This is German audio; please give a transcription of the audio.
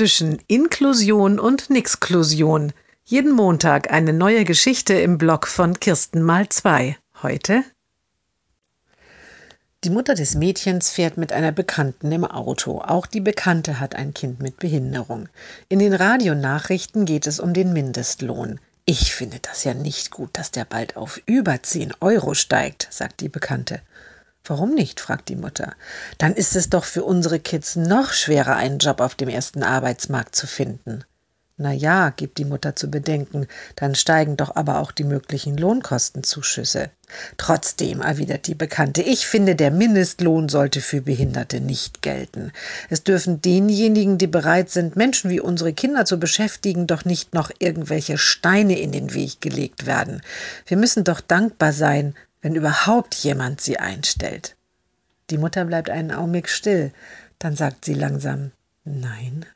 zwischen Inklusion und Nixklusion. Jeden Montag eine neue Geschichte im Blog von Kirsten mal zwei. Heute die Mutter des Mädchens fährt mit einer Bekannten im Auto. Auch die Bekannte hat ein Kind mit Behinderung. In den Radionachrichten geht es um den Mindestlohn. Ich finde das ja nicht gut, dass der bald auf über 10 Euro steigt, sagt die Bekannte. Warum nicht? fragt die Mutter. Dann ist es doch für unsere Kids noch schwerer, einen Job auf dem ersten Arbeitsmarkt zu finden. Na ja, gibt die Mutter zu bedenken, dann steigen doch aber auch die möglichen Lohnkostenzuschüsse. Trotzdem, erwidert die Bekannte, ich finde, der Mindestlohn sollte für Behinderte nicht gelten. Es dürfen denjenigen, die bereit sind, Menschen wie unsere Kinder zu beschäftigen, doch nicht noch irgendwelche Steine in den Weg gelegt werden. Wir müssen doch dankbar sein, wenn überhaupt jemand sie einstellt. Die Mutter bleibt einen Augenblick still, dann sagt sie langsam Nein,